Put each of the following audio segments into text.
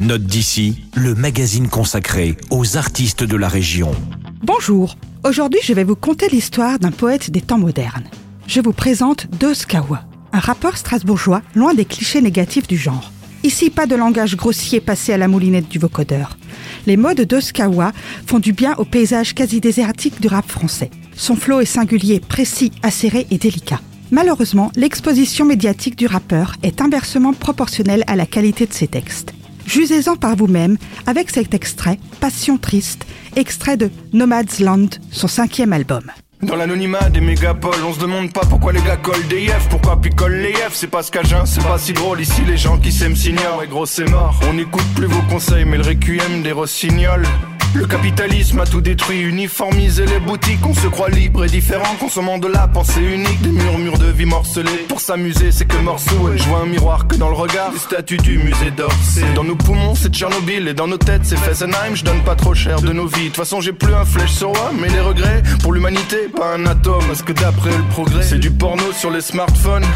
Note d'ici, le magazine consacré aux artistes de la région. Bonjour, aujourd'hui je vais vous conter l'histoire d'un poète des temps modernes. Je vous présente Dos Kawa, un rappeur strasbourgeois loin des clichés négatifs du genre. Ici, pas de langage grossier passé à la moulinette du vocodeur. Les mots de Dos Kawa font du bien au paysage quasi désertique du rap français. Son flow est singulier, précis, acéré et délicat. Malheureusement, l'exposition médiatique du rappeur est inversement proportionnelle à la qualité de ses textes. Jugez-en par vous-même avec cet extrait, Passion triste, extrait de Nomad's Land, son cinquième album. Dans l'anonymat des mégapoles, on se demande pas pourquoi les gars collent des yefs, pourquoi picolent les yefs, c'est pas ce qu'Agen, c'est pas si drôle, ici les gens qui s'aiment s'ignorent, et gros c'est mort. On n'écoute plus vos conseils, mais le requiem des rossignols. Le capitalisme a tout détruit, uniformisé les boutiques. On se croit libre et différent, consommant de la pensée unique. Des murmures morcelés. Pour s'amuser, c'est que morceau. Je vois un miroir que dans le regard. Les statues du musée d'Orsay. Dans nos poumons, c'est Tchernobyl. Et dans nos têtes, c'est Fessenheim. Je donne pas trop cher de nos vies. De toute façon, j'ai plus un flèche sur moi. Mais les regrets, pour l'humanité, pas un atome. Parce que d'après le progrès, c'est du porno sur les smartphones.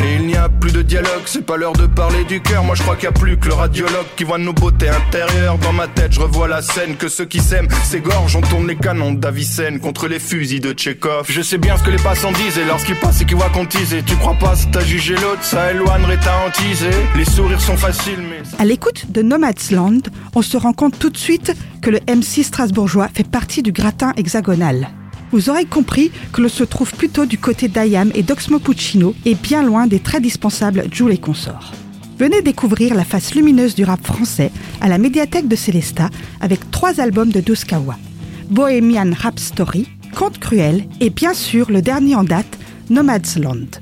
Et il n'y a plus de dialogue, c'est pas l'heure de parler du cœur. Moi je crois qu'il n'y a plus que le radiologue qui voit nos beautés intérieures. Dans ma tête, je revois la scène que ceux qui s'aiment s'égorgent. On tourne les canons d'Avicenne contre les fusils de Tchekhov. Je sais bien ce que les passants disent et lorsqu'ils passent et qu'ils voient qu'on tease. Et tu crois pas, si t'as jugé l'autre, ça éloignerait ta hantise. Les sourires sont faciles, mais. À l'écoute de Nomad's Land, on se rend compte tout de suite que le MC strasbourgeois fait partie du gratin hexagonal vous aurez compris que l'on se trouve plutôt du côté d'Ayam et d'Oxmo Puccino et bien loin des très dispensables Joule et consorts. Venez découvrir la face lumineuse du rap français à la médiathèque de Célesta avec trois albums de Duskawa. Bohemian Rap Story, Conte Cruel et bien sûr le dernier en date, Nomad's Land.